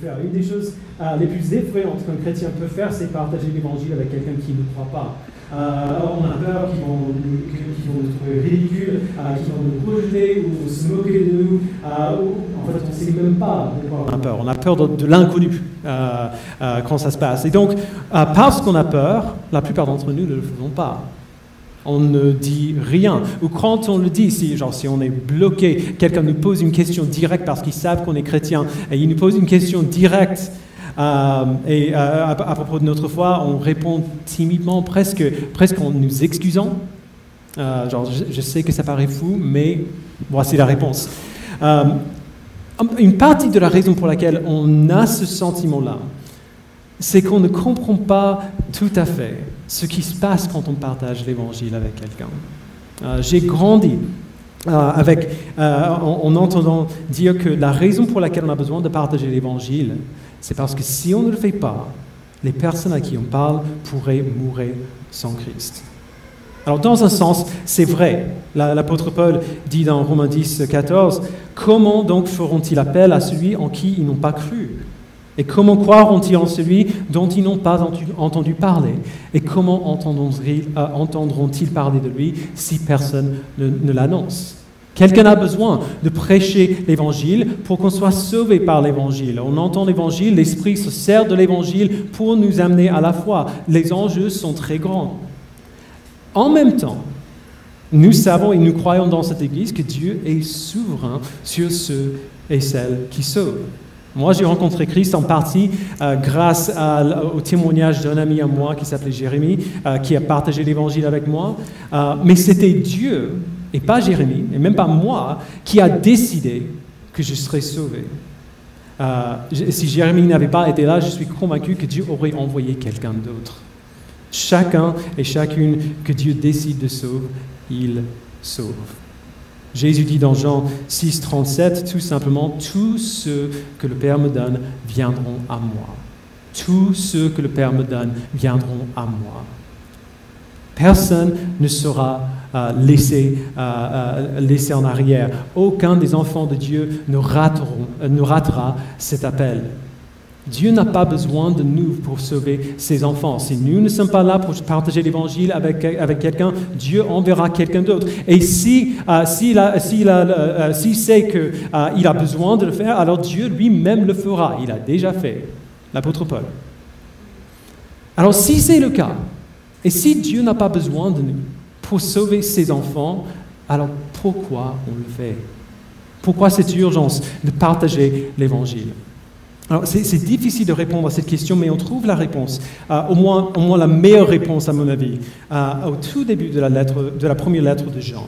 faire. Une des choses euh, les plus effrayantes qu'un chrétien peut faire, c'est partager l'évangile avec quelqu'un qui ne croit pas. Euh, on a peur qu'ils vont, vont, nous trouver ridicules, euh, qu'ils vont nous rejeter ou se moquer de nous. en fait, on ne sait même pas on a peur. On a peur de, de l'inconnu quand ça se passe. Et donc, parce qu'on a peur, la plupart d'entre nous ne le faisons pas on ne dit rien. Ou quand on le dit, si, genre, si on est bloqué, quelqu'un nous pose une question directe parce qu'ils savent qu'on est chrétien, et il nous pose une question directe, euh, et euh, à, propos de notre foi, on répond timidement, presque, presque en nous excusant. Euh, genre, je, sais que ça paraît fou, mais voici la réponse. une partie de la raison pour laquelle on a ce sentiment-là, c'est qu'on ne comprend pas tout à fait ce qui se passe quand on partage l'évangile avec quelqu'un. Euh, j'ai grandi euh, euh, en, entendant dire que la raison pour laquelle on a besoin de partager l'évangile, c'est parce que si on ne le fait pas, les personnes à qui on parle pourraient mourir sans Christ. Alors dans un sens, c'est vrai. L'apôtre Paul dit dans Romains 10, 14, Comment donc feront-ils appel à celui en qui ils n'ont pas cru? Et comment croiront-ils en celui dont ils n'ont pas entendu parler? Et comment euh, entendront-ils parler de lui si personne ne, l'annonce? Quelqu'un a besoin de prêcher l'Évangile pour qu'on soit sauvé par l'Évangile. On entend l'Évangile, l'Esprit se sert de l'Évangile pour nous amener à la foi. Les enjeux sont très grands. En même temps, nous savons et nous croyons dans cette Église que Dieu est souverain sur ceux et celles qui sauvent. Moi, j'ai rencontré Christ en partie euh, grâce au témoignage d'un ami à moi qui s'appelait Jérémie, euh, qui a partagé l'évangile avec moi. Euh, mais c'était Dieu, et pas Jérémie, et même pas moi, qui a décidé que je serais sauvé. si Jérémie n'avait pas été là, je suis convaincu que Dieu aurait envoyé quelqu'un d'autre. Chacun et chacune que Dieu décide de sauver, il sauve. Jésus dit dans Jean 6, 37, tout simplement, tous ceux que le Père me donne viendront à moi. Tous ceux que le Père me donne viendront à moi. Personne ne sera euh, laissé, euh, euh, laissé, en arrière. Aucun des enfants de Dieu ne, rateront, ne ratera cet appel. Dieu n'a pas besoin de nous pour sauver ses enfants. Si nous ne sommes pas là pour partager l'évangile avec, avec quelqu'un, Dieu enverra quelqu'un d'autre. Et si, euh, s'il euh, euh, sait qu'il a besoin de le faire, alors Dieu lui-même le fera. Il a déjà fait. L'apôtre Paul. Alors si c'est le cas, et si Dieu n'a pas besoin de nous pour sauver ses enfants, alors pourquoi on le fait? Pourquoi cette urgence de partager l'évangile? Alors, c'est difficile de répondre à cette question, mais on trouve la réponse, euh, au, moins, la meilleure réponse à mon avis, euh, au tout début de la, lettre, de la première lettre de Jean.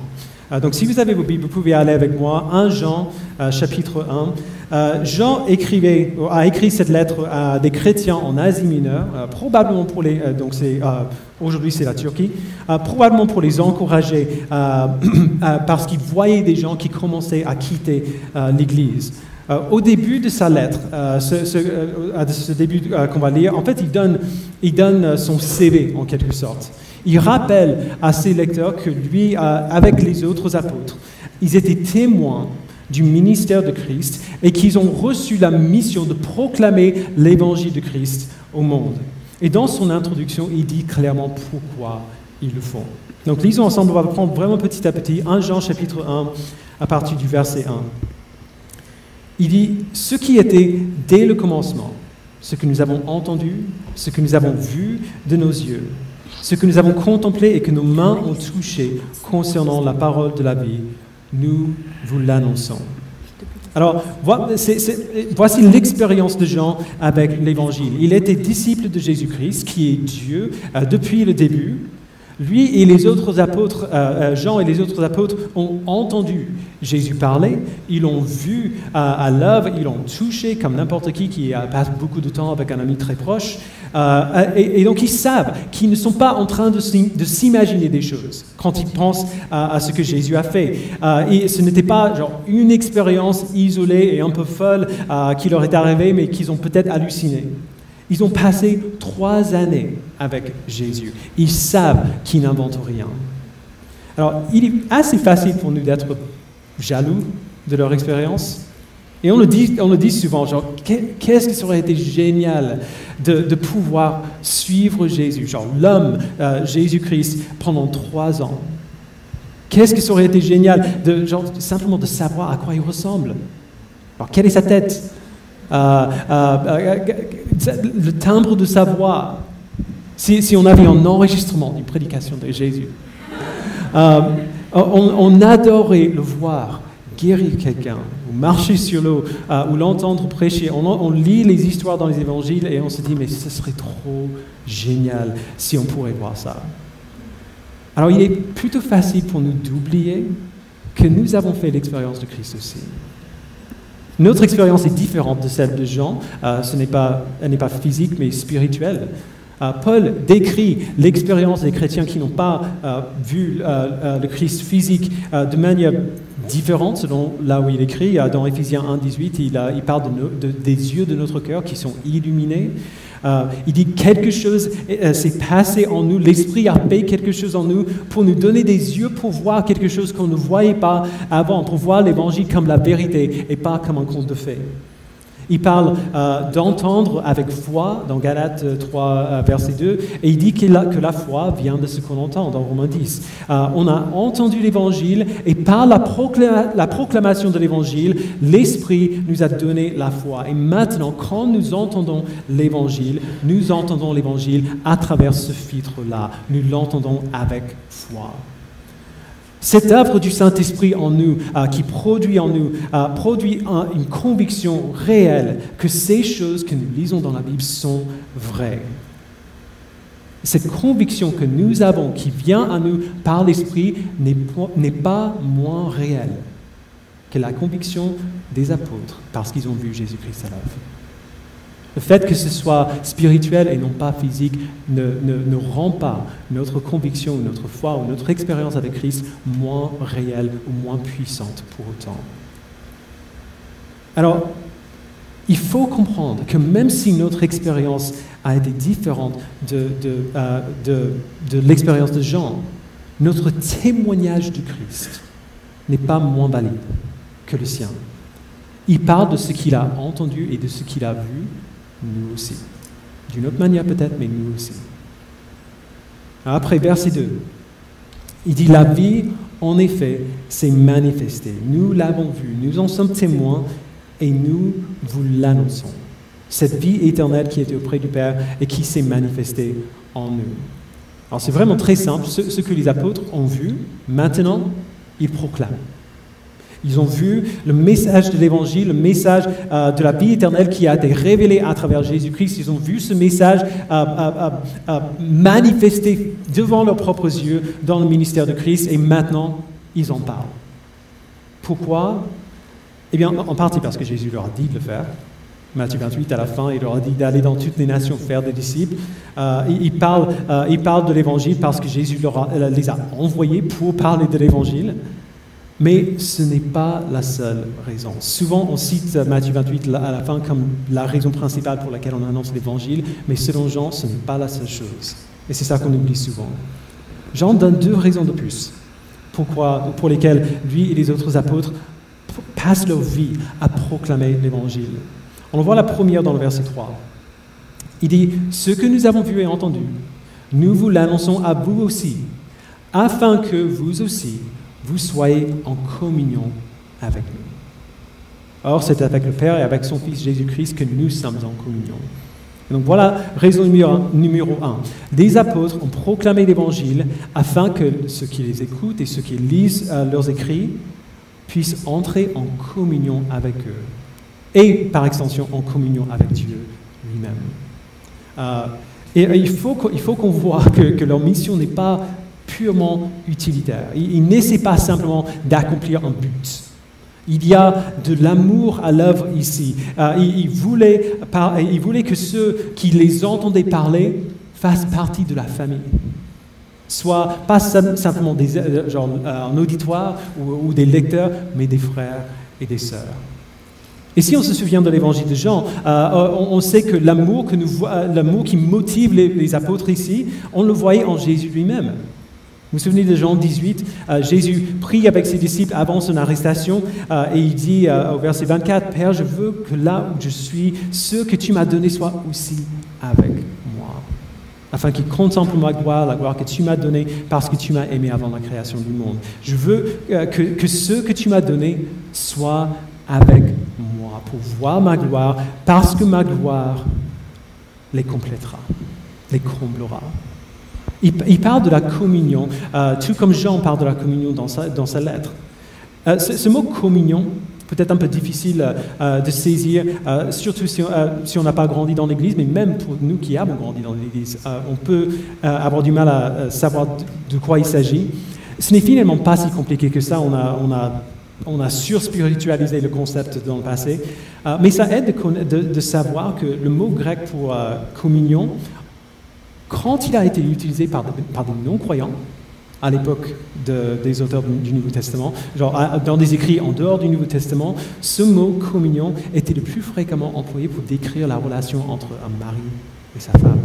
Euh, donc, si vous avez vos Bibles, vous pouvez aller avec moi, 1 Jean, chapitre 1. Jean écrivait, a écrit cette lettre à des chrétiens en Asie mineure, probablement pour les, donc c'est aujourd'hui c'est la Turquie, probablement pour les encourager, parce qu'ils voyaient des gens qui commençaient à quitter l'Église. Euh, au début de sa lettre, euh, ce, euh, ce, début qu'on va lire, en fait, il donne, il donne son CV en quelque sorte. Il rappelle à ses lecteurs que lui, avec les autres apôtres, ils étaient témoins du ministère de Christ et qu'ils ont reçu la mission de proclamer l'évangile de Christ au monde. Et dans son introduction, il dit clairement pourquoi ils le font. Donc lisons ensemble, on va prendre vraiment petit à petit 1 Jean chapitre 1 à partir du verset 1. Il dit, ce qui était dès le commencement, ce que nous avons entendu, ce que nous avons vu de nos yeux, ce que nous avons contemplé et que nos mains ont touché concernant la parole de la vie, nous vous l'annonçons. Alors, voici l'expérience de Jean avec l'Évangile. Il était disciple de Jésus-Christ, qui est Dieu, euh, depuis le début. Lui et les autres apôtres, euh, euh, Jean et les autres apôtres, ont entendu Jésus parler, ils l'ont vu à, l'œuvre, ils l'ont touché comme n'importe qui qui passe beaucoup de temps avec un ami très proche. Euh, et, donc ils savent qu'ils ne sont pas en train de, s'imaginer des choses quand ils pensent à, ce que Jésus a fait. et ce n'était pas genre une expérience isolée et un peu folle qui leur est arrivée, mais qu'ils ont peut-être halluciné. Ils ont passé trois années avec Jésus. Ils savent qu'ils n'inventent rien. Alors, il est assez facile pour nous d'être jaloux de leur expérience. Et on le dit, on le dit souvent, genre, qu'est-ce que ça aurait été génial de, pouvoir suivre Jésus, genre l'homme euh, Jésus-Christ pendant trois ans. Qu'est-ce que ça aurait été génial de genre, simplement de savoir à quoi il ressemble? Alors, quelle est sa tête? Euh, euh, Le timbre de sa voix. Si, on avait un enregistrement d'une prédication de Jésus. on, on adorait le voir guérir quelqu'un, ou marcher sur l'eau, euh, ou l'entendre prêcher. On, lit les histoires dans les évangiles et on se dit, mais ce serait trop génial si on pourrait voir ça. Alors il est plutôt facile pour nous d'oublier que nous avons fait l'expérience de Christ aussi. Notre expérience est différente de celle de Jean. Euh, ce n'est pas, elle n'est pas physique, mais spirituelle. Euh, Paul décrit l'expérience des chrétiens qui n'ont pas vu le Christ physique de manière différente selon là où il écrit. Dans Éphésiens 1, 18, il, il parle des yeux de notre cœur qui sont illuminés. Euh, il dit quelque chose euh, s'est passé en nous, l'Esprit a fait quelque chose en nous pour nous donner des yeux pour voir quelque chose qu'on ne voyait pas avant, pour voir l'Évangile comme la vérité et pas comme un conte de fées. Il parle euh, d'entendre avec foi dans Galates 3, euh, verset 2, et il dit que la, foi vient de ce qu'on entend dans Romains 10. Euh, on a entendu l'Évangile, et par la proclamation de l'Évangile, l'Esprit nous a donné la foi. Et maintenant, quand nous entendons l'Évangile, nous entendons l'Évangile à travers ce filtre-là. Nous l'entendons avec foi. Cette œuvre du Saint-Esprit en nous, euh, qui produit en nous, euh, produit une conviction réelle que ces choses que nous lisons dans la Bible sont vraies. Cette conviction que nous avons, qui vient à nous par l'Esprit, n'est pas moins réelle que la conviction des apôtres parce qu'ils ont vu Jésus-Christ à l'œuvre. Le fait que ce soit spirituel et non pas physique ne, rend pas notre conviction, notre foi ou notre expérience avec Christ moins réelle ou moins puissante pour autant. Alors, il faut comprendre que même si notre expérience a été différente de, euh, de l'expérience de Jean, notre témoignage de Christ n'est pas moins valide que le sien. Il parle de ce qu'il a entendu et de ce qu'il a vu, nous aussi. D'une autre manière peut-être, mais nous aussi. Après, verset 2, il dit, la vie, en effet, s'est manifestée. Nous l'avons vue, nous en sommes témoins et nous vous l'annonçons. Cette vie éternelle qui était auprès du Père et qui s'est manifestée en nous. Alors c'est vraiment très simple, ce que les apôtres ont vu, maintenant, ils proclament. Ils ont vu le message de l'Évangile, le message euh, de la vie éternelle qui a été révélé à travers Jésus-Christ. Ils ont vu ce message euh, euh, manifesté devant leurs propres yeux dans le ministère de Christ et maintenant, ils en parlent. Pourquoi? Eh bien, en partie parce que Jésus leur a dit de le faire. Matthieu 28, à la fin, il leur a dit d'aller dans toutes les nations faire des disciples. parle, il parle de l'Évangile parce que Jésus leur les a envoyés pour parler de l'Évangile. Mais ce n'est pas la seule raison. Souvent, on cite Matthieu 28 à la fin comme la raison principale pour laquelle on annonce l'Évangile, mais selon Jean, ce n'est pas la seule chose. Et c'est ça qu'on oublie souvent. Jean donne deux raisons de plus pourquoi, pour lesquelles lui et les autres apôtres passent leur vie à proclamer l'Évangile. On voit la première dans le verset 3. Il dit, Ce que nous avons vu et entendu, nous vous l'annonçons à vous aussi, afin que vous aussi, vous soyez en communion avec nous. Or, c'est avec le Père et avec son Fils Jésus-Christ que nous sommes en communion. donc voilà raison numéro un. Des apôtres ont proclamé l'Évangile afin que ceux qui les écoutent et ceux qui lisent euh, leurs écrits puissent entrer en communion avec eux et par extension en communion avec Dieu lui-même. Euh, et, il faut qu'on voit que leur mission n'est pas purement utilitaire. Il, n'essaie pas simplement d'accomplir un but. Il y a de l'amour à l'œuvre ici. Euh, il, voulait, il voulait que ceux qui les entendaient parler fassent partie de la famille. Soit pas simplement des, euh, genre, euh, un auditoire ou, des lecteurs, mais des frères et des sœurs. Et si on se souvient de l'évangile de Jean, on, sait que l'amour, que l'amour qui motive les apôtres ici, on le voyait en Jésus lui-même. Vous vous souvenez de Jean 18 Jésus prie avec ses disciples avant son arrestation et il dit au verset 24, Père, je veux que là où je suis, ceux que tu m'as donnés soient aussi avec moi, afin qu'ils contemplent ma gloire, la gloire que tu m'as donnée parce que tu m'as aimé avant la création du monde. Je veux que, que ceux que tu m'as donnés soient avec moi pour voir ma gloire parce que ma gloire les complétera, les comblera. Il, parle de la communion, euh, tout comme Jean parle de la communion dans sa, lettre. Euh, ce, mot communion, peut-être un peu difficile euh, de saisir, surtout si, on n'a pas grandi dans l'Église, mais même pour nous qui avons grandi dans l'Église, on peut avoir du mal à savoir de, quoi il s'agit. Ce n'est finalement pas si compliqué que ça. On a on a surspiritualisé le concept dans le passé, mais ça aide de, savoir que le mot grec pour communion, quand il a été utilisé par, des non-croyants, à l'époque des auteurs du Nouveau Testament, dans des écrits en dehors du Nouveau Testament, ce mot communion était le plus fréquemment employé pour décrire la relation entre un mari et sa femme.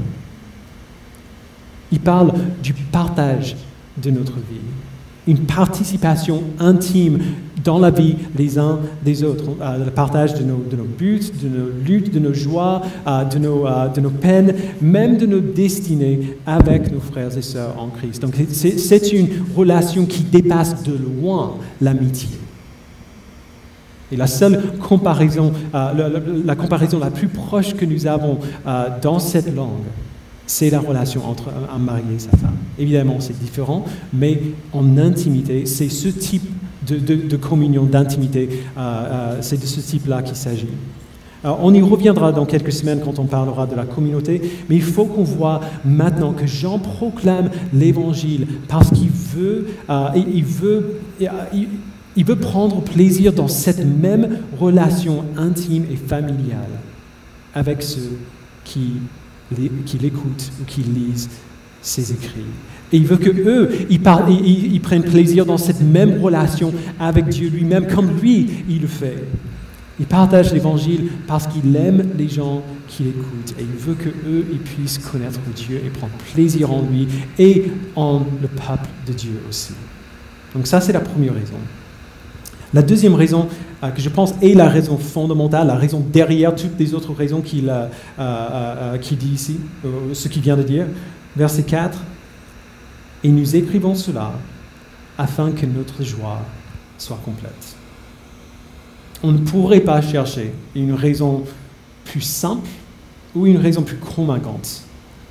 Il parle du partage de notre vie, une participation intime dans la vie les uns des autres, euh, le partage de nos, buts, de nos luttes, de nos joies, euh, de, nos, euh, de nos peines, même de nos destinées avec nos frères et sœurs en Christ. Donc c'est une relation qui dépasse de loin l'amitié. Et la seule comparaison, la, comparaison la plus proche que nous avons dans cette langue, c'est la relation entre un mari et sa femme. Évidemment, c'est différent, mais en intimité, c'est ce type de, communion, d'intimité. Euh, euh, c'est de ce type-là qu'il s'agit. on y reviendra dans quelques semaines quand on parlera de la communauté, mais il faut qu'on voit maintenant que Jean proclame l'évangile parce qu'il veut, euh, il, veut, il, veut prendre plaisir dans cette même relation intime et familiale avec ceux qui, qui l'écoutent ou qui lisent ses écrits. Et il veut que eux, ils, prennent plaisir dans cette même relation avec Dieu lui-même, comme lui, il le fait. Il partage l'évangile parce qu'il aime les gens qui l'écoutent et il veut que eux ils puissent connaître Dieu et prendre plaisir en lui et en le peuple de Dieu aussi. Donc ça c'est la première raison. La deuxième raison que je pense est la raison fondamentale, la raison derrière toutes les autres raisons qu'il euh, euh, dit ici, ce qu'il vient de dire, verset 4, et nous écrivons cela afin que notre joie soit complète. On ne pourrait pas chercher une raison plus simple ou une raison plus convaincante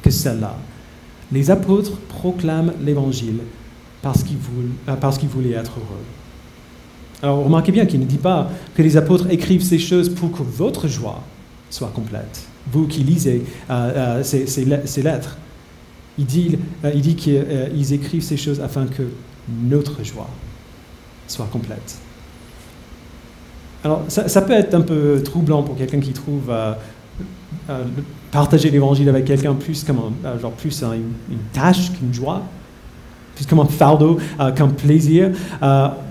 que celle-là. Les apôtres proclament l'Évangile parce qu'ils voulaient, être heureux. Alors remarquez bien qu'il ne dit pas que les apôtres écrivent ces choses pour que votre joie soit complète. Vous qui lisez euh, euh, ces lettres, il dit, euh, qu'ils écrivent ces choses afin que notre joie soit complète. Alors, ça, peut être un peu troublant pour quelqu'un qui trouve partager l'évangile avec quelqu'un plus comme genre plus une tâche qu'une joie comme un fardeau, euh, comme plaisir.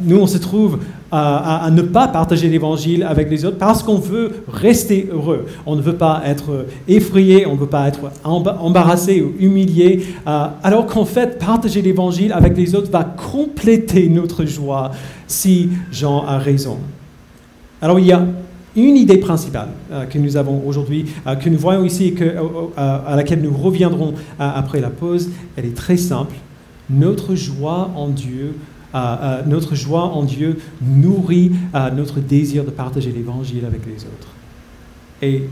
Nous, on se trouve euh, à, ne pas partager l'évangile avec les autres parce qu'on veut rester heureux. On ne veut pas être effrayé, on ne veut pas être embarrassé ou humilié. alors qu'en fait, partager l'évangile avec les autres va compléter notre joie si Jean a raison. Alors il y a une idée principale que nous avons aujourd'hui, que nous voyons ici et à laquelle nous reviendrons après la pause. Elle est très simple notre joie en Dieu, euh, euh, notre joie en Dieu nourrit euh, notre désir de partager l'Évangile avec les autres. Et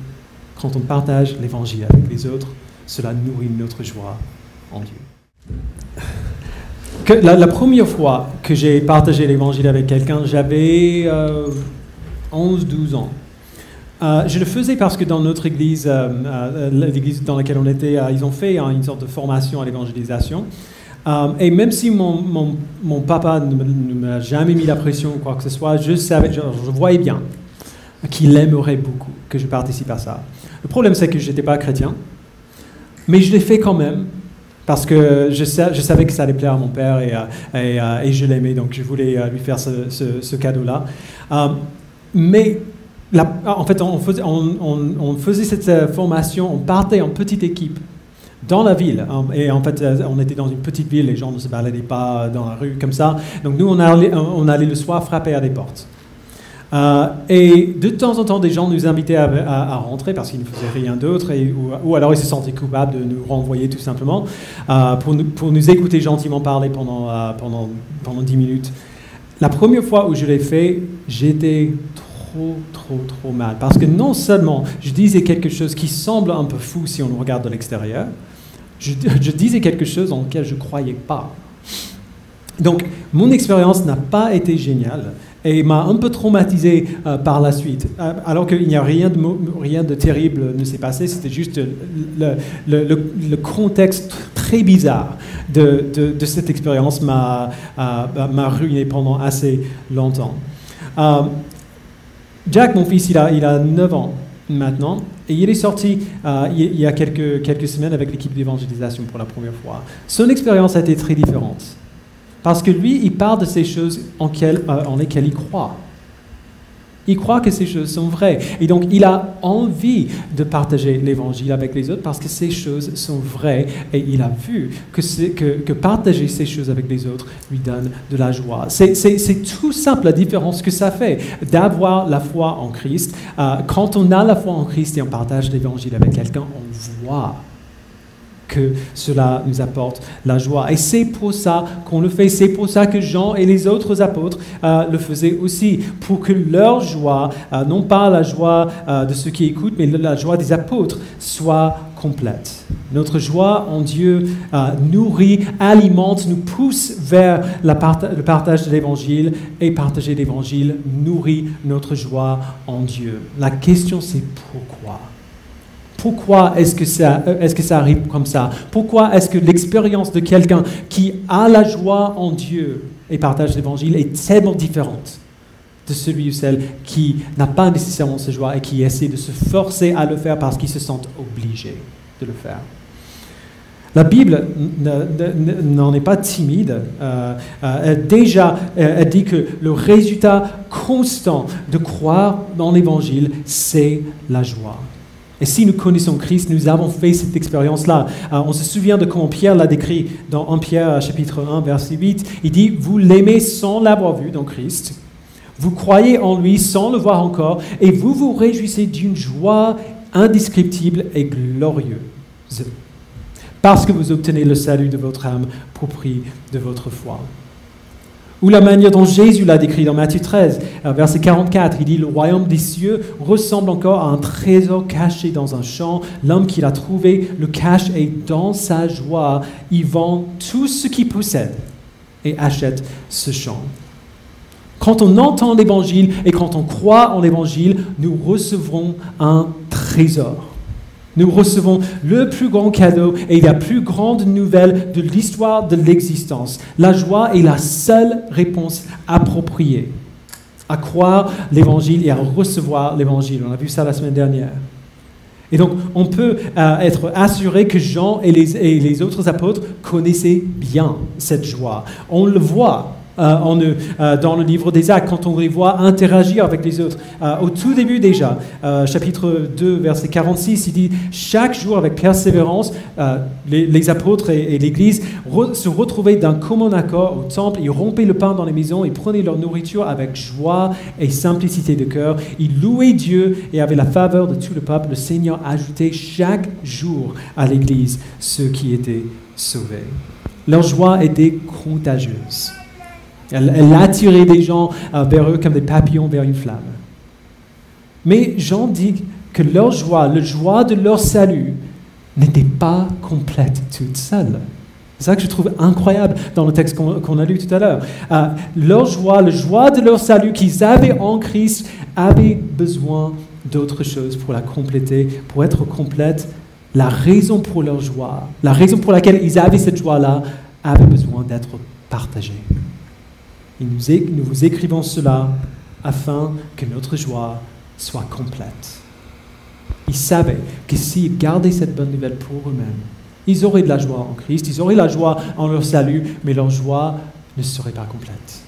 quand on partage l'Évangile avec les autres, cela nourrit notre joie en Dieu. la, première fois que j'ai partagé l'Évangile avec quelqu'un, j'avais 11-12 ans. je le faisais parce que dans notre église, l'église dans laquelle on était, ils ont fait hein, une sorte de formation à l'évangélisation. Euh, et même si mon, mon, papa ne, m'a jamais mis la pression ou quoi que ce soit, je, savais, je, voyais bien qu'il aimerait beaucoup que je participe à ça. Le problème, c'est que je n'étais pas chrétien, mais je l'ai fait quand même parce que je, je, savais que ça allait plaire à mon père et, euh, et, euh, et je l'aimais, donc je voulais lui faire ce, cadeau-là. mais en fait, on faisait cette formation, on partait en petite équipe dans la ville. Et en fait, euh, on était dans une petite ville, les gens ne se baladaient pas dans la rue comme ça. Donc nous, on allait, le soir frapper à des portes. Euh, et de temps en temps, des gens nous invitaient à, rentrer parce qu'ils ne faisaient rien d'autre, ou, alors ils se sentaient coupables de nous renvoyer tout simplement, euh, pour, nous, écouter gentiment parler pendant, pendant, pendant 10 minutes. La première fois où je l'ai fait, j'étais trop, trop, trop mal. Parce que non seulement je disais quelque chose qui semble un peu fou si on le regarde de l'extérieur, je, disais quelque chose en lequel je ne croyais pas. Donc, mon expérience n'a pas été géniale et m'a un peu traumatisé euh, par la suite. Euh, alors qu'il n'y a rien de, terrible ne s'est passé, c'était juste le, contexte très bizarre de, cette expérience m'a m'a ruiné pendant assez longtemps. Euh, Jack, mon fils, il a, il a 9 ans maintenant. Et il est sorti euh, il y a quelques, quelques semaines avec l'équipe d'évangélisation pour la première fois. Son expérience a été très différente. Parce que lui, il parle de ces choses en, euh, en lesquelles il croit. Il croit que ces choses sont vraies. Et donc, il a envie de partager l'évangile avec les autres parce que ces choses sont vraies. Et il a vu que, que, partager ces choses avec les autres lui donne de la joie. C'est tout simple la différence que ça fait d'avoir la foi en Christ. Euh, quand on a la foi en Christ et on partage l'évangile avec quelqu'un, on voit que cela nous apporte la joie. Et c'est pour ça qu'on le fait. C'est pour ça que Jean et les autres apôtres euh, le faisaient aussi, pour que leur joie, euh, non pas la joie euh, de ceux qui écoutent, mais la joie des apôtres, soit complète. Notre joie en Dieu nourrit, alimente, nous pousse vers le partage de l'Évangile et partager l'Évangile nourrit notre joie en Dieu. La question c'est pourquoi? Pourquoi est-ce que, ça, euh, est que ça arrive comme ça? Pourquoi est-ce que l'expérience de quelqu'un qui a la joie en Dieu et partage l'évangile est tellement différente de celui ou celle qui n'a pas nécessairement cette joie et qui essaie de se forcer à le faire parce qu'il se sent obligé de le faire? La Bible n'en est pas timide. Euh, euh, déjà, elle dit que le résultat constant de croire dans l'Évangile, c'est la joie. Et si nous connaissons Christ, nous avons fait cette expérience-là. Euh, on se souvient de comment Pierre l'a décrit dans 1 Pierre chapitre 1 verset 8. Il dit, vous l'aimez sans l'avoir vu dans Christ. Vous croyez en lui sans le voir encore et vous vous réjouissez d'une joie indescriptible et glorieuse. Parce que vous obtenez le salut de votre âme pour prix de votre foi. Ou la manière dont Jésus l'a décrit dans Matthieu 13, euh, verset 44, il dit, le royaume des cieux ressemble encore à un trésor caché dans un champ. L'homme qui l'a trouvé le cache et dans sa joie, il vend tout ce qu'il possède et achète ce champ. Quand on entend l'évangile et quand on croit en l'évangile, nous recevrons un trésor. Nous recevons le plus grand cadeau et la plus grande nouvelle de l'histoire de l'existence. La joie est la seule réponse appropriée à croire l'évangile et à recevoir l'évangile. On a vu ça la semaine dernière. Et donc, on peut euh, être assuré que Jean et les, et les autres apôtres connaissaient bien cette joie. On le voit euh, euh, dans le livre des Actes, quand on les voit interagir avec les autres. Euh, au tout début déjà, chapitre 2, verset 46, il dit, chaque jour avec persévérance, les, apôtres et, l'Église se retrouvaient d'un commun accord au temple, ils rompaient le pain dans les maisons, ils prenaient leur nourriture avec joie et simplicité de cœur, ils louaient Dieu et avaient la faveur de tout le peuple. Le Seigneur ajoutait chaque jour à l'Église ceux qui étaient sauvés. Leur joie était contagieuse. Elle, attirait des gens euh, vers eux comme des papillons vers une flamme. Mais Jean dit que leur joie, la joie de leur salut, n'était pas complète toute seule. C'est ça que je trouve incroyable dans le texte qu'on a lu tout à l'heure. Euh, leur joie, la joie de leur salut qu'ils avaient en Christ, avait besoin d'autre chose pour la compléter, pour être complète. La raison pour leur joie, la raison pour laquelle ils avaient cette joie-là, avait besoin d'être partagée. Et nous, vous écrivons cela afin que notre joie soit complète. Ils savaient que s'ils gardaient cette bonne nouvelle pour eux-mêmes, ils auraient de la joie en Christ, ils auraient la joie en leur salut, mais leur joie ne serait pas complète.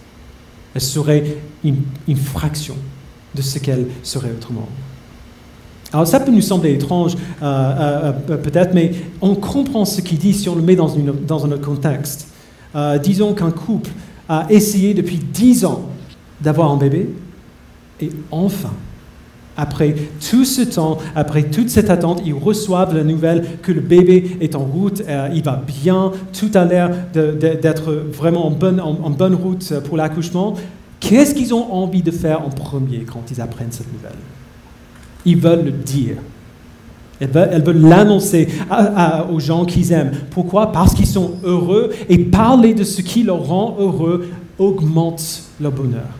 Elle serait une, fraction de ce qu'elle serait autrement. Alors ça peut nous sembler étrange euh, peut-être, mais on comprend ce qu'il dit si on le met dans, dans un autre contexte. disons qu'un couple a essayé depuis dix ans d'avoir un bébé, et enfin, après tout ce temps, après toute cette attente, ils reçoivent la nouvelle que le bébé est en route, euh, il va bien, tout a l'air d'être vraiment en bonne, en, bonne route pour l'accouchement. Qu'est-ce qu'ils ont envie de faire en premier quand ils apprennent cette nouvelle? Ils veulent le dire. Elles veulent l'annoncer aux gens qu'ils aiment. Pourquoi? Parce qu'ils sont heureux et parler de ce qui leur rend heureux augmente leur bonheur.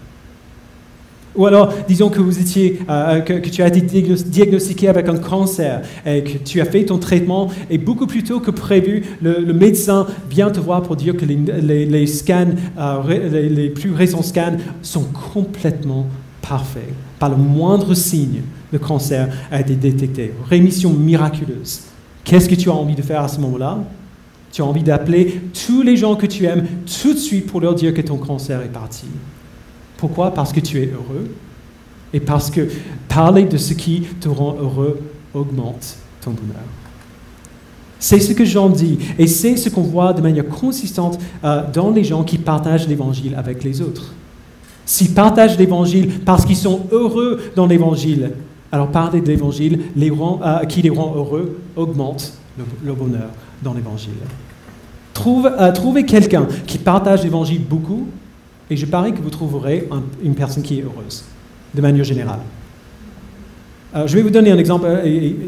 Ou alors, disons que, vous étiez, euh, que, tu as été diagnostiqué avec un cancer et que tu as fait ton traitement et beaucoup plus tôt que prévu, le, médecin vient te voir pour dire que les, scans, euh, les, plus récents scans sont complètement parfaits. Pas le moindre signe de cancer a été détecté. Rémission miraculeuse. Qu'est-ce que tu as envie de faire à ce moment-là? Tu as envie d'appeler tous les gens que tu aimes tout de suite pour leur dire que ton cancer est parti. Pourquoi? Parce que tu es heureux et parce que parler de ce qui te rend heureux augmente ton bonheur. C'est ce que Jean dit et c'est ce qu'on voit de manière consistante euh, dans les gens qui partagent l'évangile avec les autres. S'ils partagent l'évangile parce qu'ils sont heureux dans l'évangile, alors parler de l'évangile euh, qui les rend heureux augmente le, bonheur dans l'évangile. Trouve, euh, trouvez quelqu'un qui partage l'évangile beaucoup et je parie que vous trouverez une personne qui est heureuse, de manière générale. Euh, je vais vous donner un exemple.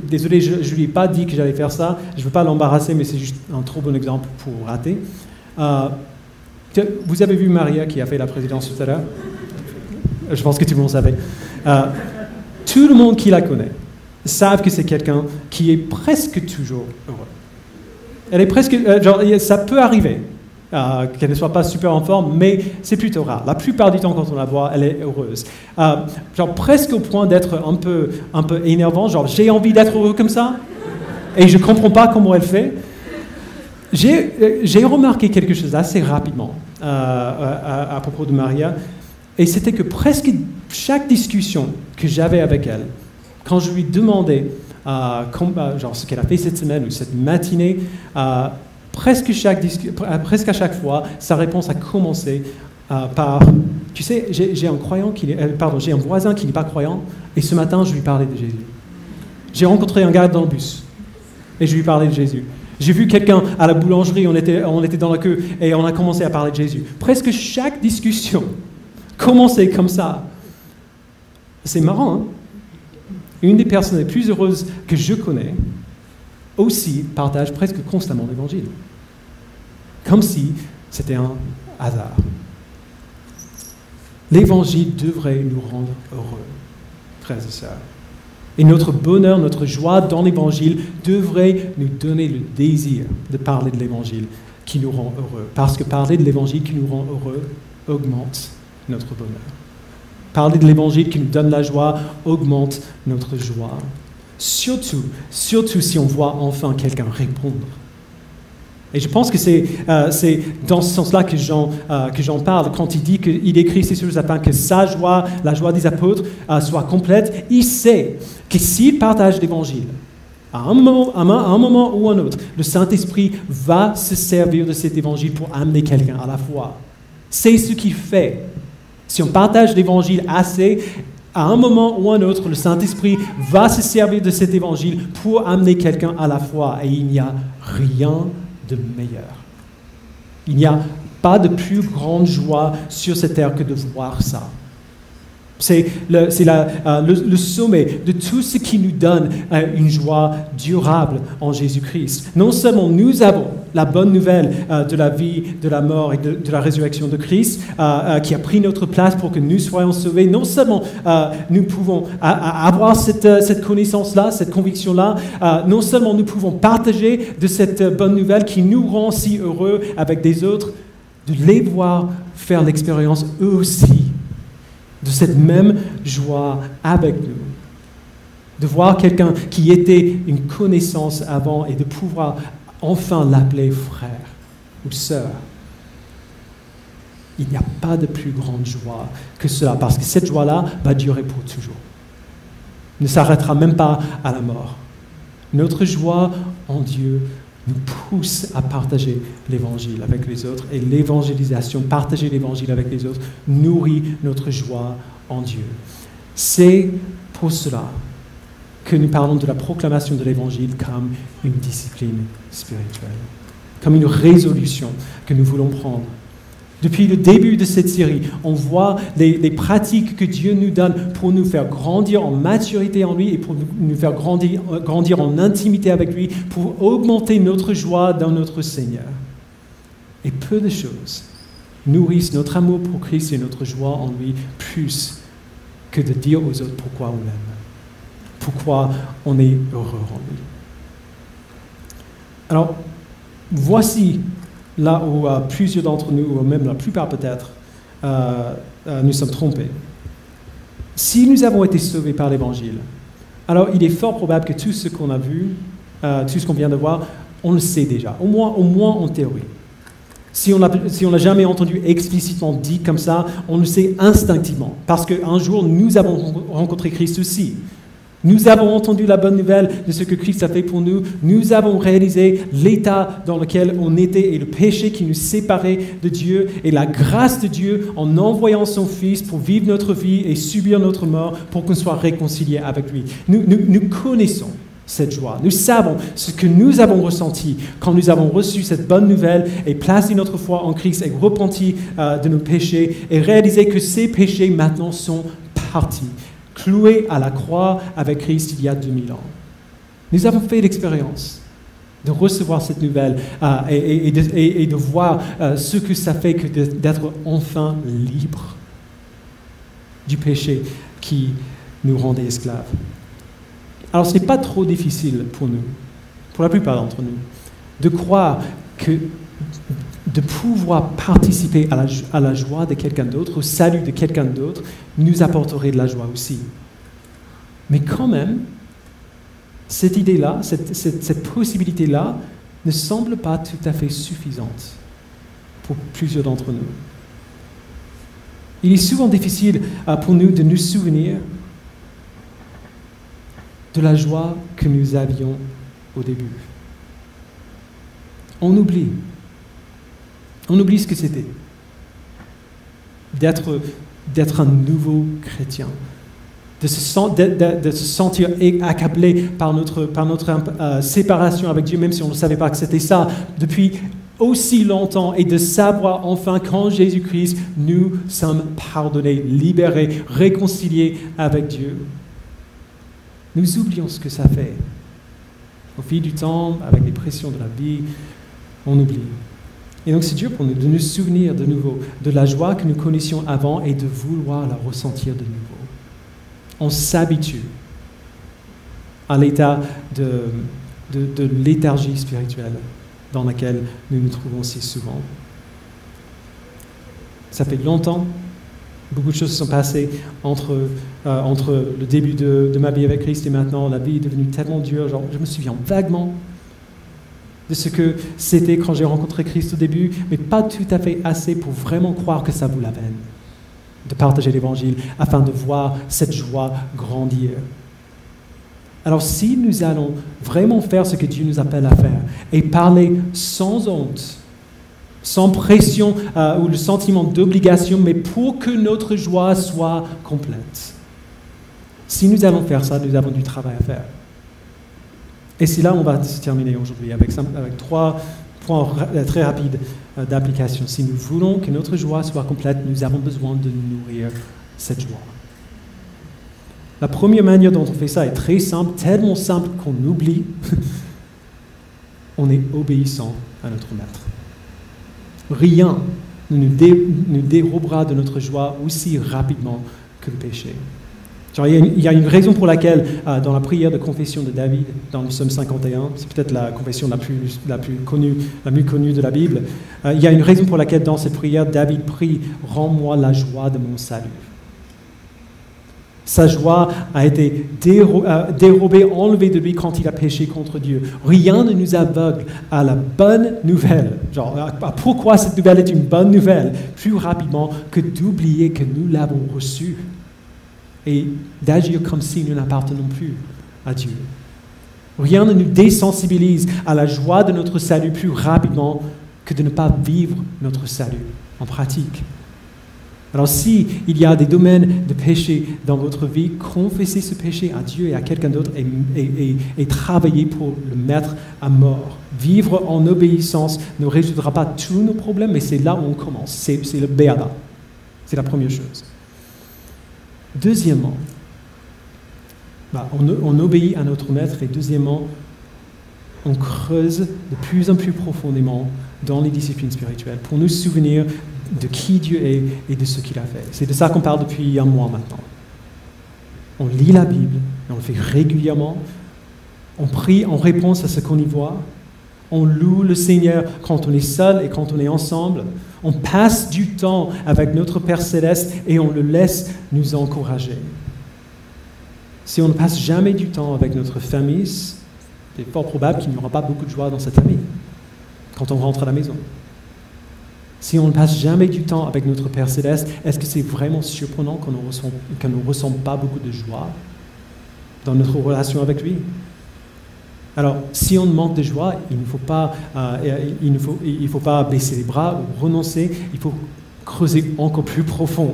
Désolé, je ne lui ai pas dit que j'allais faire ça. Je ne veux pas l'embarrasser, mais c'est juste un trop bon exemple pour rater. Euh, vous avez vu Maria qui a fait la présidence tout à l'heure Je pense que tout le monde savait. tout le monde qui la connaît savent que c'est quelqu'un qui est presque toujours heureux. Elle est presque, genre, ça peut arriver. Euh, qu'elle ne soit pas super en forme, mais c'est plutôt rare. La plupart du temps, quand on la voit, elle est heureuse. Euh, genre presque au point d'être un peu, un peu énervant, genre j'ai envie d'être heureux comme ça, et je ne comprends pas comment elle fait. J'ai euh, remarqué quelque chose assez rapidement à, propos de Maria, et c'était que presque chaque discussion que j'avais avec elle, quand je lui demandais genre, ce qu'elle a fait cette semaine ou cette matinée, presque, euh, à chaque fois, sa réponse a commencé euh, par Tu sais, j'ai un, croyant euh, j'ai un voisin qui n'est pas croyant, et ce matin, je lui parlais de Jésus. J'ai rencontré un gars dans le bus, et je lui parlais de Jésus. J'ai vu quelqu'un à la boulangerie, on était, on était dans la queue, et on a commencé à parler de Jésus. Presque chaque discussion commençait comme ça. C'est marrant, hein? Une des personnes les plus heureuses que je connais, aussi partagent presque constamment l'Évangile. Comme si c'était un hasard. L'Évangile devrait nous rendre heureux, frères et sœurs. Et notre bonheur, notre joie dans l'Évangile devrait nous donner le désir de parler de l'Évangile qui nous rend heureux. Parce que parler de l'Évangile qui nous rend heureux augmente notre bonheur. Parler de l'Évangile qui nous donne la joie augmente notre joie. Surtout, surtout si on voit enfin quelqu'un répondre. Et je pense que c'est euh, dans ce sens-là que Jean, euh, parle quand il dit qu'il écrit ces choses afin que sa joie, la joie des apôtres, euh, soit complète. Il sait que s'il partage l'Évangile, à un, moment, à un moment ou un autre, le Saint-Esprit va se servir de cet Évangile pour amener quelqu'un à la foi. C'est ce qu'il fait. Si on partage l'Évangile assez, à un moment ou un autre, le Saint-Esprit va se servir de cet évangile pour amener quelqu'un à la foi. Et il n'y a rien de meilleur. Il n'y a pas de plus grande joie sur cette terre que de voir ça. C'est le, euh, le, le, sommet de tout ce qui nous donne euh, une joie durable en Jésus-Christ. Non seulement nous avons la bonne nouvelle euh, de la vie, de la mort et de, la résurrection de Christ, qui a pris notre place pour que nous soyons sauvés, non seulement nous pouvons avoir cette connaissance-là, cette conviction-là, non seulement nous pouvons partager de cette bonne nouvelle qui nous rend si heureux avec des autres, de les voir faire l'expérience eux aussi de cette même joie avec nous. De voir quelqu'un qui était une connaissance avant et de pouvoir enfin l'appeler frère ou sœur. Il n'y a pas de plus grande joie que cela, parce que cette joie-là va durer pour toujours. ne s'arrêtera même pas à la mort. Notre joie en Dieu nous pousse à partager l'évangile avec les autres et l'évangélisation, partager l'évangile avec les autres, nourrit notre joie en Dieu. C'est pour cela que nous parlons de la proclamation de l'évangile comme une discipline spirituelle, comme une résolution que nous voulons prendre depuis le début de cette série, on voit les, pratiques que Dieu nous donne pour nous faire grandir en maturité en lui et pour nous faire grandir, grandir en intimité avec lui, pour augmenter notre joie dans notre Seigneur. Et peu de choses nourrissent notre amour pour Christ et notre joie en lui plus que de dire aux autres pourquoi on l'aime, pourquoi on est heureux en lui. Alors, voici là où euh, plusieurs d'entre nous, ou même la plupart peut-être, euh, euh, nous sommes trompés. Si nous avons été sauvés par l'Évangile, alors il est fort probable que tout ce qu'on a vu, tout ce qu'on vient de voir, on le sait déjà, au moins, au moins en théorie. Si on n'a jamais entendu explicitement dit comme ça, on le sait instinctivement, parce qu'un jour, nous avons rencontré Christ aussi. Nous avons entendu la bonne nouvelle de ce que Christ a fait pour nous. Nous avons réalisé l'état dans lequel on était et le péché qui nous séparait de Dieu et la grâce de Dieu en envoyant son Fils pour vivre notre vie et subir notre mort pour qu'on soit réconcilié avec lui. Nous, nous, connaissons cette joie. Nous savons ce que nous avons ressenti quand nous avons reçu cette bonne nouvelle et placé notre foi en Christ et repenti euh, de nos péchés et réalisé que ces péchés maintenant sont partis cloué à la croix avec Christ il y a 2000 ans. Nous avons fait l'expérience de recevoir cette nouvelle euh, et, de, voir euh, ce que ça fait que d'être enfin libre du péché qui nous rendait esclaves. Alors ce n'est pas trop difficile pour nous, pour la plupart d'entre nous, de croire que de pouvoir participer à la, joie de quelqu'un d'autre, au salut de quelqu'un d'autre, nous apporterait de la joie aussi. Mais quand même, cette idée-là, cette, possibilité-là, ne semble pas tout à fait suffisante pour plusieurs d'entre nous. Il est souvent difficile euh, pour nous de nous souvenir de la joie que nous avions au début. On oublie on oublie ce que c'était. D'être, d'être un nouveau chrétien. De se, sentir accablé par notre, par notre euh, séparation avec Dieu, même si on ne savait pas que c'était ça, depuis aussi longtemps, et de savoir enfin qu'en Jésus-Christ, nous sommes pardonnés, libérés, réconciliés avec Dieu. Nous oublions ce que ça fait. Au fil du temps, avec les pressions de la vie, on oublie. Et donc c'est dur pour nous de nous souvenir de nouveau de la joie que nous connaissions avant et de vouloir la ressentir de nouveau. On s'habitue à l'état de, de, léthargie spirituelle dans laquelle nous nous trouvons si souvent. Ça fait longtemps, beaucoup de choses sont passées entre, euh, le début de, de, ma vie avec Christ et maintenant. La vie est devenue tellement dure, genre, je me souviens vaguement de ce que c'était quand j'ai rencontré Christ au début, mais pas tout à fait assez pour vraiment croire que ça vaut la peine de partager l'Évangile afin de voir cette joie grandir. Alors si nous allons vraiment faire ce que Dieu nous appelle à faire et parler sans honte, sans pression euh, ou le sentiment d'obligation, mais pour que notre joie soit complète, si nous allons faire ça, nous avons du travail à faire. Et c'est là on va se terminer aujourd'hui, avec, trois points euh, très rapides euh, d'application. Si nous voulons que notre joie soit complète, nous avons besoin de nourrir cette joie. La première manière dont on fait ça est très simple, tellement simple qu'on oublie. on est obéissant à notre maître. Rien ne nous dérobera de notre joie aussi rapidement que le péché il, y a une, raison pour laquelle, euh, dans la prière de confession de David, dans le psaume 51, c'est peut-être la confession la plus, la plus connue, la mieux connue de la Bible, euh, il y a une raison pour laquelle, dans cette prière, David prie Rends-moi la joie de mon salut. Sa joie a été euh, dérobée, enlevée de lui quand il a péché contre Dieu. Rien ne nous aveugle à la bonne nouvelle. Genre, pourquoi cette nouvelle est une bonne nouvelle? Plus rapidement que d'oublier que nous l'avons reçue et d'agir comme si nous n'appartenons plus à Dieu. Rien ne nous désensibilise à la joie de notre salut plus rapidement que de ne pas vivre notre salut en pratique. Alors si il y a des domaines de péché dans votre vie, confessez ce péché à Dieu et à quelqu'un d'autre et, et, travaillez pour le mettre à mort. Vivre en obéissance ne résoudra pas tous nos problèmes, mais c'est là où on commence. C'est le béaba. C'est la première chose. Deuxièmement, bah, on, on, obéit à notre maître et deuxièmement, on creuse de plus en plus profondément dans les disciplines spirituelles pour nous souvenir de qui Dieu est et de ce qu'il a fait. C'est de ça qu'on parle depuis un mois maintenant. On lit la Bible, et on le fait régulièrement. On prie en réponse à ce qu'on y voit. On loue le Seigneur quand on est seul et quand on est ensemble. On passe du temps avec notre Père céleste et on le laisse nous encourager. Si on ne passe jamais du temps avec notre famille, c'est fort probable qu'il n'y aura pas beaucoup de joie dans cette famille quand on rentre à la maison. Si on ne passe jamais du temps avec notre Père céleste, est-ce que c'est vraiment surprenant qu'on ne ressent, pas beaucoup de joie dans notre relation avec lui? Alors, si on manque de joie, il ne faut pas, euh, il ne faut, il faut pas baisser les bras ou renoncer, il faut creuser encore plus profond.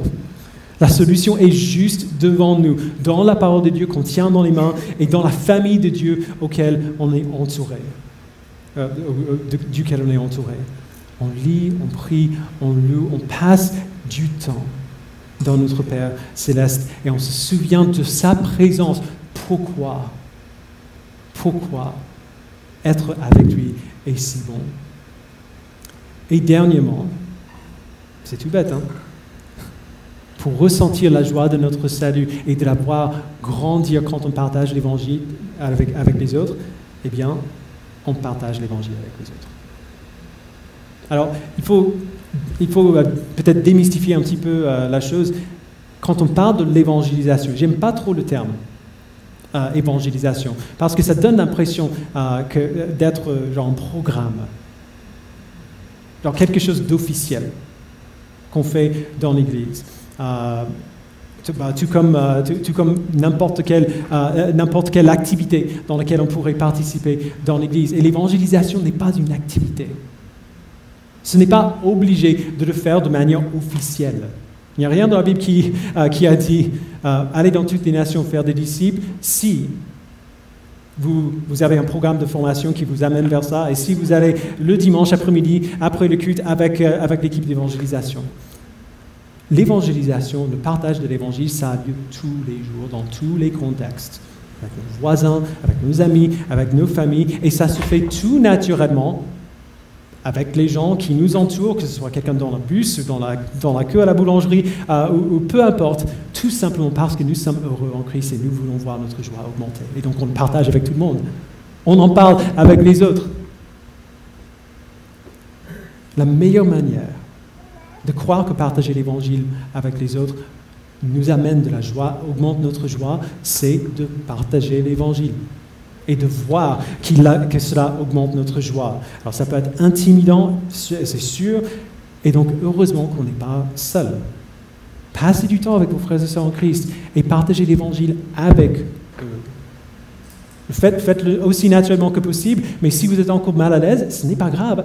La solution est juste devant nous, dans la parole de Dieu qu'on tient dans les mains et dans la famille de Dieu auquel on est entouré, euh, euh, duquel on est entouré on lit, on prie, on loue, on passe du temps dans notre Père céleste et on se souvient de sa présence. Pourquoi? Pourquoi être avec lui est si bon Et dernièrement, c'est tout bête, hein pour ressentir la joie de notre salut et de la voir grandir quand on partage l'évangile avec, avec les autres, eh bien, on partage l'évangile avec les autres. Alors, il faut, euh, peut-être démystifier un petit peu euh, la chose. Quand on parle de l'évangélisation, j'aime pas trop le terme euh, évangélisation, parce que ça donne l'impression d'être genre un programme, genre quelque chose d'officiel qu'on fait dans l'Église. Bah, tout, comme, comme n'importe quelle, n'importe quelle activité dans laquelle on pourrait participer dans l'Église. Et l'évangélisation n'est pas une activité. Ce n'est pas obligé de le faire de manière officielle. Il n'y a rien dans la Bible qui, euh, a dit euh, allez dans toutes les nations faire des disciples. Si vous, vous, avez un programme de formation qui vous amène vers ça et si vous allez le dimanche après-midi après le culte avec, euh, avec l'équipe d'évangélisation. L'évangélisation, le partage de l'évangile, ça a lieu tous les jours, dans tous les contextes, avec nos voisins, avec nos amis, avec nos familles, et ça se fait tout naturellement avec les gens qui nous entourent, que ce soit quelqu'un dans le bus, dans la, dans la queue à la boulangerie, euh, ou, peu importe, tout simplement parce que nous sommes heureux en Christ et nous voulons voir notre joie augmenter. Et donc on le partage avec tout le monde. On en parle avec les autres. La meilleure manière de croire que partager l'Évangile avec les autres nous amène de la joie, augmente notre joie, c'est de partager l'Évangile et de voir que cela augmente notre joie. Alors ça peut être intimidant, c'est sûr, et donc heureusement qu'on n'est pas seul. Passez du temps avec vos frères et sœurs en Christ et partagez l'Évangile avec eux. Faites-le aussi naturellement que possible, mais si vous êtes encore mal à l'aise, ce n'est pas grave.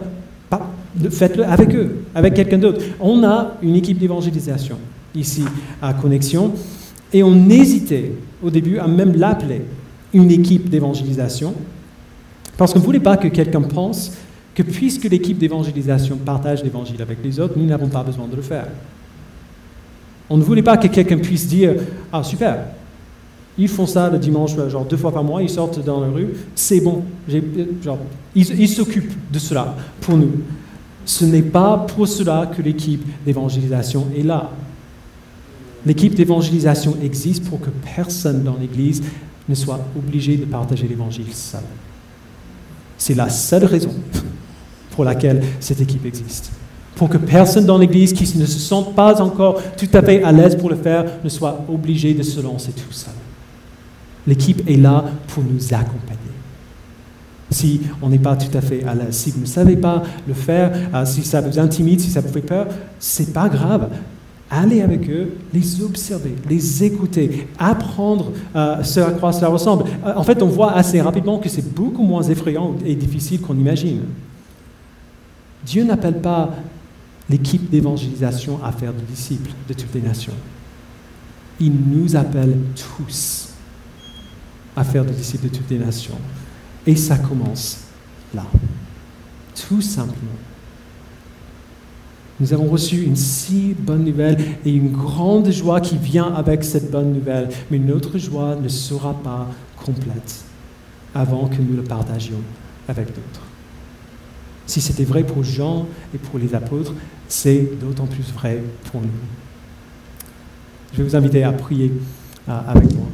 Faites-le avec eux, avec quelqu'un d'autre. On a une équipe d'évangélisation ici à Connexion, et on hésitait au début à même l'appeler une équipe d'évangélisation, parce qu'on ne voulait pas que quelqu'un pense que puisque l'équipe d'évangélisation partage l'évangile avec les autres, nous n'avons pas besoin de le faire. On ne voulait pas que quelqu'un puisse dire Ah, super, ils font ça le dimanche, genre deux fois par mois, ils sortent dans la rue, c'est bon. Genre, ils s'occupent de cela pour nous. Ce n'est pas pour cela que l'équipe d'évangélisation est là. L'équipe d'évangélisation existe pour que personne dans l'Église ne soit obligé de partager l'évangile seul. C'est la seule raison pour laquelle cette équipe existe. Pour que personne dans l'Église qui ne se sente pas encore tout à fait à l'aise pour le faire ne soit obligé de se lancer tout seul. L'équipe est là pour nous accompagner. Si on n'est pas tout à fait à l'aise, si vous ne savez pas le faire, euh, si ça vous intimide, si ça vous fait peur, c'est pas grave. Aller avec eux, les observer, les écouter, apprendre euh, ce à quoi cela ressemble. Euh, en fait, on voit assez rapidement que c'est beaucoup moins effrayant et difficile qu'on imagine. Dieu n'appelle pas l'équipe d'évangélisation à faire des disciples de toutes les nations. Il nous appelle tous à faire des disciples de toutes les nations. Et ça commence là, tout simplement. Nous avons reçu une si bonne nouvelle et une grande joie qui vient avec cette bonne nouvelle. Mais notre joie ne sera pas complète avant que nous le partagions avec d'autres. Si c'était vrai pour Jean et pour les apôtres, c'est d'autant plus vrai pour nous. Je vais vous inviter à prier euh, avec moi.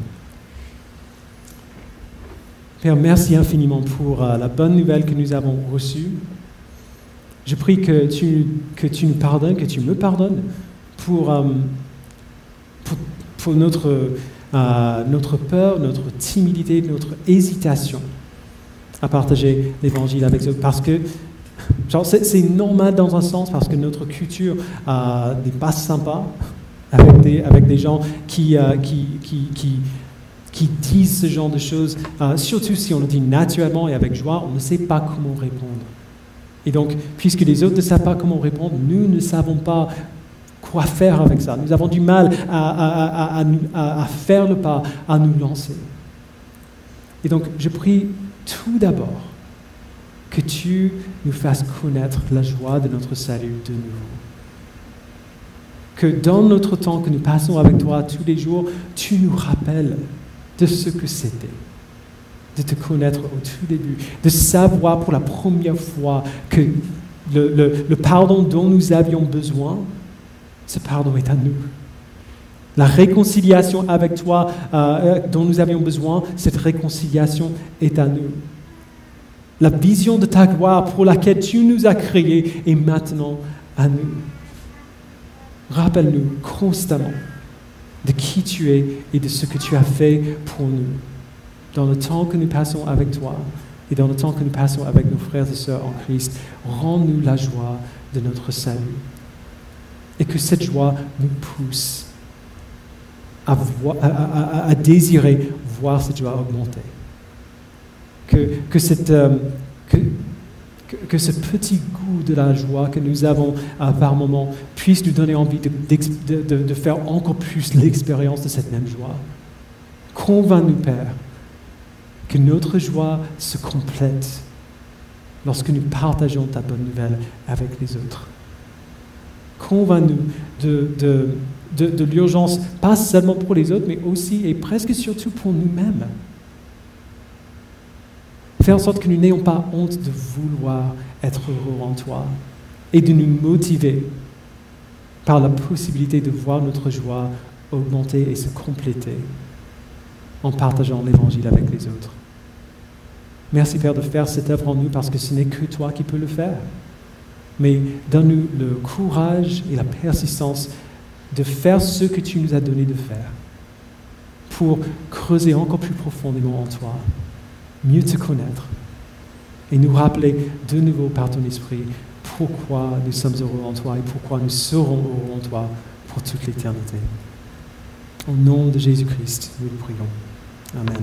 Père, merci infiniment pour euh, la bonne nouvelle que nous avons reçue. Je prie que tu, que tu nous pardonnes, que tu me pardonnes pour, euh, pour, notre, euh, notre peur, notre timidité, notre hésitation à partager l'évangile avec eux. Parce que c'est normal dans un sens, parce que notre culture euh, n'est pas sympa avec des, avec des gens qui, qui, qui, qui, disent ce genre de choses, surtout si on le dit naturellement et avec joie, on ne sait pas comment répondre. Et donc, puisque les autres ne savent pas comment répondre, nous ne savons pas quoi faire avec ça. Nous avons du mal à, faire le pas, à nous lancer. Et donc, je prie tout d'abord que tu nous fasses connaître la joie de notre salut de nouveau. Que dans notre temps que nous passons avec toi tous les jours, tu nous rappelles de ce que c'était de te connaître au tout début, de savoir pour la première fois que le, pardon dont nous avions besoin, ce pardon est à nous. La réconciliation avec toi euh, dont nous avions besoin, cette réconciliation est à nous. La vision de ta gloire pour laquelle tu nous as créés est maintenant à nous. Rappelle-nous constamment de qui tu es et de ce que tu as fait pour nous dans le temps que nous passons avec toi et dans le temps que nous passons avec nos frères et sœurs en Christ, rends-nous la joie de notre salut. Et que cette joie nous pousse à, désirer voir cette joie augmenter. Que, que, cette, euh, que, ce petit goût de la joie que nous avons euh, par moment puisse nous donner envie de, de faire encore plus l'expérience de cette même joie. Convainc-nous, Père, que notre joie se complète lorsque nous partageons ta bonne nouvelle avec les autres. Convainc-nous de, de, de, l'urgence, pas seulement pour les autres, mais aussi et presque surtout pour nous-mêmes. Fais en sorte que nous n'ayons pas honte de vouloir être heureux en toi et de nous motiver par la possibilité de voir notre joie augmenter et se compléter en partageant l'évangile avec les autres. Merci Père de faire cette œuvre en nous parce que ce n'est que toi qui peux le faire. Mais donne-nous le courage et la persistance de faire ce que tu nous as donné de faire pour creuser encore plus profondément en toi, mieux te connaître et nous rappeler de nouveau par ton esprit pourquoi nous sommes heureux en toi et pourquoi nous serons heureux en toi pour toute l'éternité. Au nom de Jésus-Christ, nous le prions. Amen.